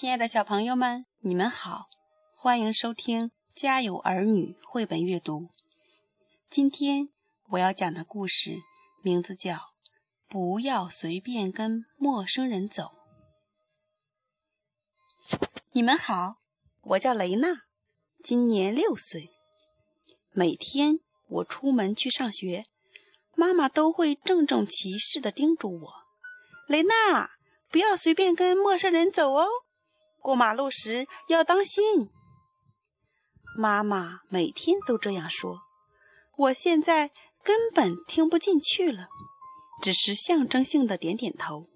亲爱的小朋友们，你们好，欢迎收听《家有儿女》绘本阅读。今天我要讲的故事名字叫《不要随便跟陌生人走》。你们好，我叫雷娜，今年六岁。每天我出门去上学，妈妈都会郑重其事地叮嘱我：“雷娜，不要随便跟陌生人走哦。”过马路时要当心。妈妈每天都这样说，我现在根本听不进去了，只是象征性的点点头。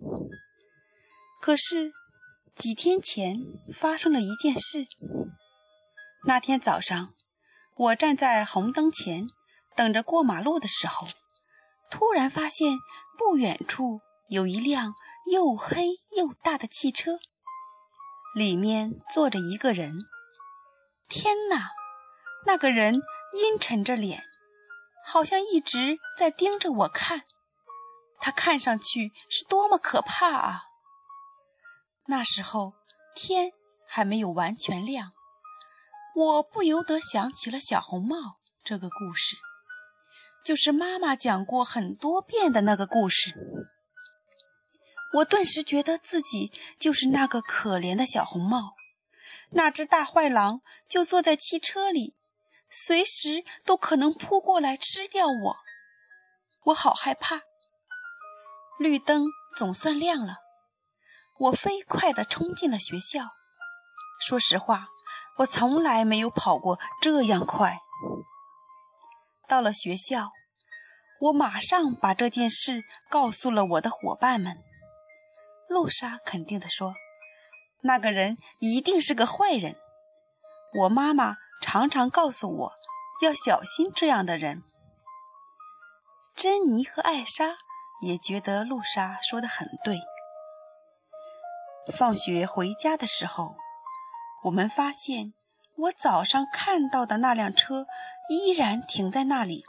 可是几天前发生了一件事。那天早上，我站在红灯前等着过马路的时候，突然发现不远处有一辆又黑又大的汽车。里面坐着一个人，天哪！那个人阴沉着脸，好像一直在盯着我看。他看上去是多么可怕啊！那时候天还没有完全亮，我不由得想起了小红帽这个故事，就是妈妈讲过很多遍的那个故事。我顿时觉得自己就是那个可怜的小红帽，那只大坏狼就坐在汽车里，随时都可能扑过来吃掉我。我好害怕。绿灯总算亮了，我飞快地冲进了学校。说实话，我从来没有跑过这样快。到了学校，我马上把这件事告诉了我的伙伴们。露莎肯定地说：“那个人一定是个坏人。”我妈妈常常告诉我要小心这样的人。珍妮和艾莎也觉得露莎说的很对。放学回家的时候，我们发现我早上看到的那辆车依然停在那里，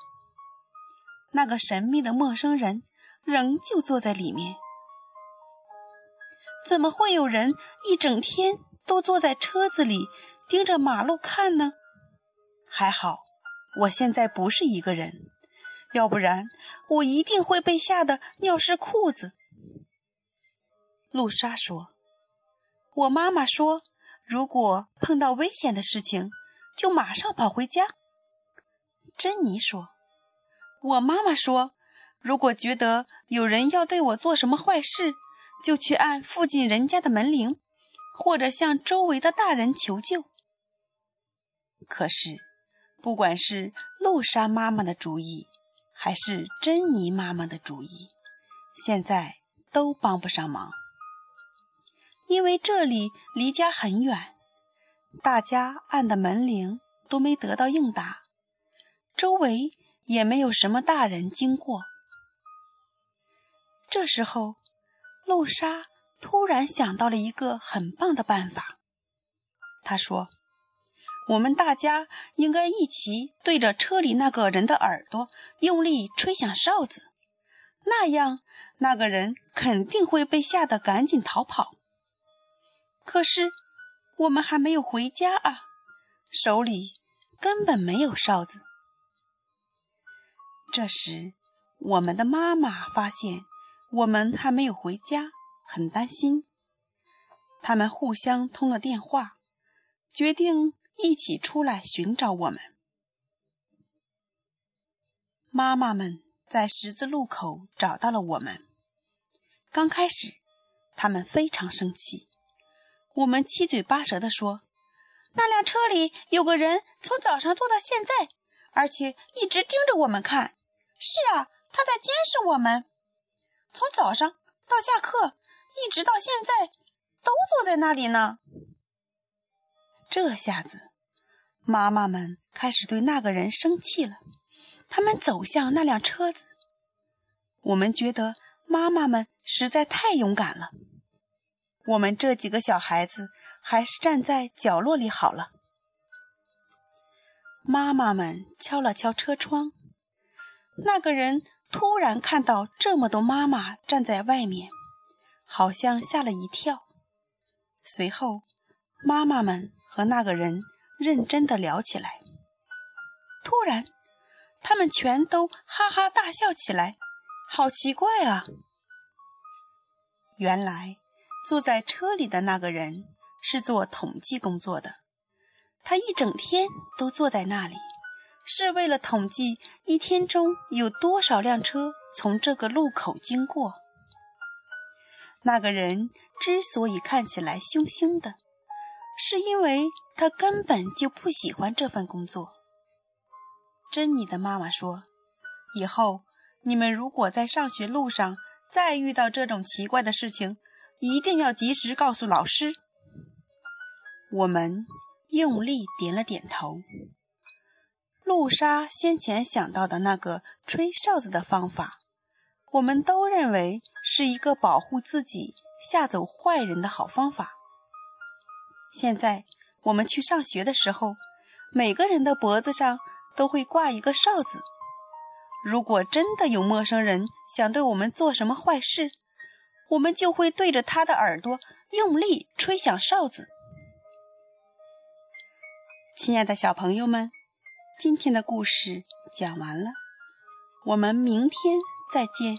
那个神秘的陌生人仍旧坐在里面。怎么会有人一整天都坐在车子里盯着马路看呢？还好，我现在不是一个人，要不然我一定会被吓得尿湿裤子。露莎说：“我妈妈说，如果碰到危险的事情，就马上跑回家。”珍妮说：“我妈妈说，如果觉得有人要对我做什么坏事。”就去按附近人家的门铃，或者向周围的大人求救。可是，不管是露莎妈妈的主意，还是珍妮妈妈的主意，现在都帮不上忙，因为这里离家很远，大家按的门铃都没得到应答，周围也没有什么大人经过。这时候。露莎突然想到了一个很棒的办法。她说：“我们大家应该一起对着车里那个人的耳朵用力吹响哨子，那样那个人肯定会被吓得赶紧逃跑。可是我们还没有回家啊，手里根本没有哨子。”这时，我们的妈妈发现。我们还没有回家，很担心。他们互相通了电话，决定一起出来寻找我们。妈妈们在十字路口找到了我们。刚开始，他们非常生气。我们七嘴八舌地说：“那辆车里有个人，从早上坐到现在，而且一直盯着我们看。是啊，他在监视我们。”从早上到下课，一直到现在，都坐在那里呢。这下子，妈妈们开始对那个人生气了。他们走向那辆车子。我们觉得妈妈们实在太勇敢了。我们这几个小孩子还是站在角落里好了。妈妈们敲了敲车窗，那个人。突然看到这么多妈妈站在外面，好像吓了一跳。随后，妈妈们和那个人认真的聊起来。突然，他们全都哈哈大笑起来，好奇怪啊！原来，坐在车里的那个人是做统计工作的，他一整天都坐在那里，是为了统计一天中有多少辆车从这个路口经过。那个人之所以看起来凶凶的，是因为他根本就不喜欢这份工作。珍妮的妈妈说：“以后你们如果在上学路上再遇到这种奇怪的事情，一定要及时告诉老师。”我们用力点了点头。露莎先前想到的那个吹哨子的方法，我们都认为是一个保护自己、吓走坏人的好方法。现在我们去上学的时候，每个人的脖子上。都会挂一个哨子。如果真的有陌生人想对我们做什么坏事，我们就会对着他的耳朵用力吹响哨子。亲爱的小朋友们，今天的故事讲完了，我们明天再见。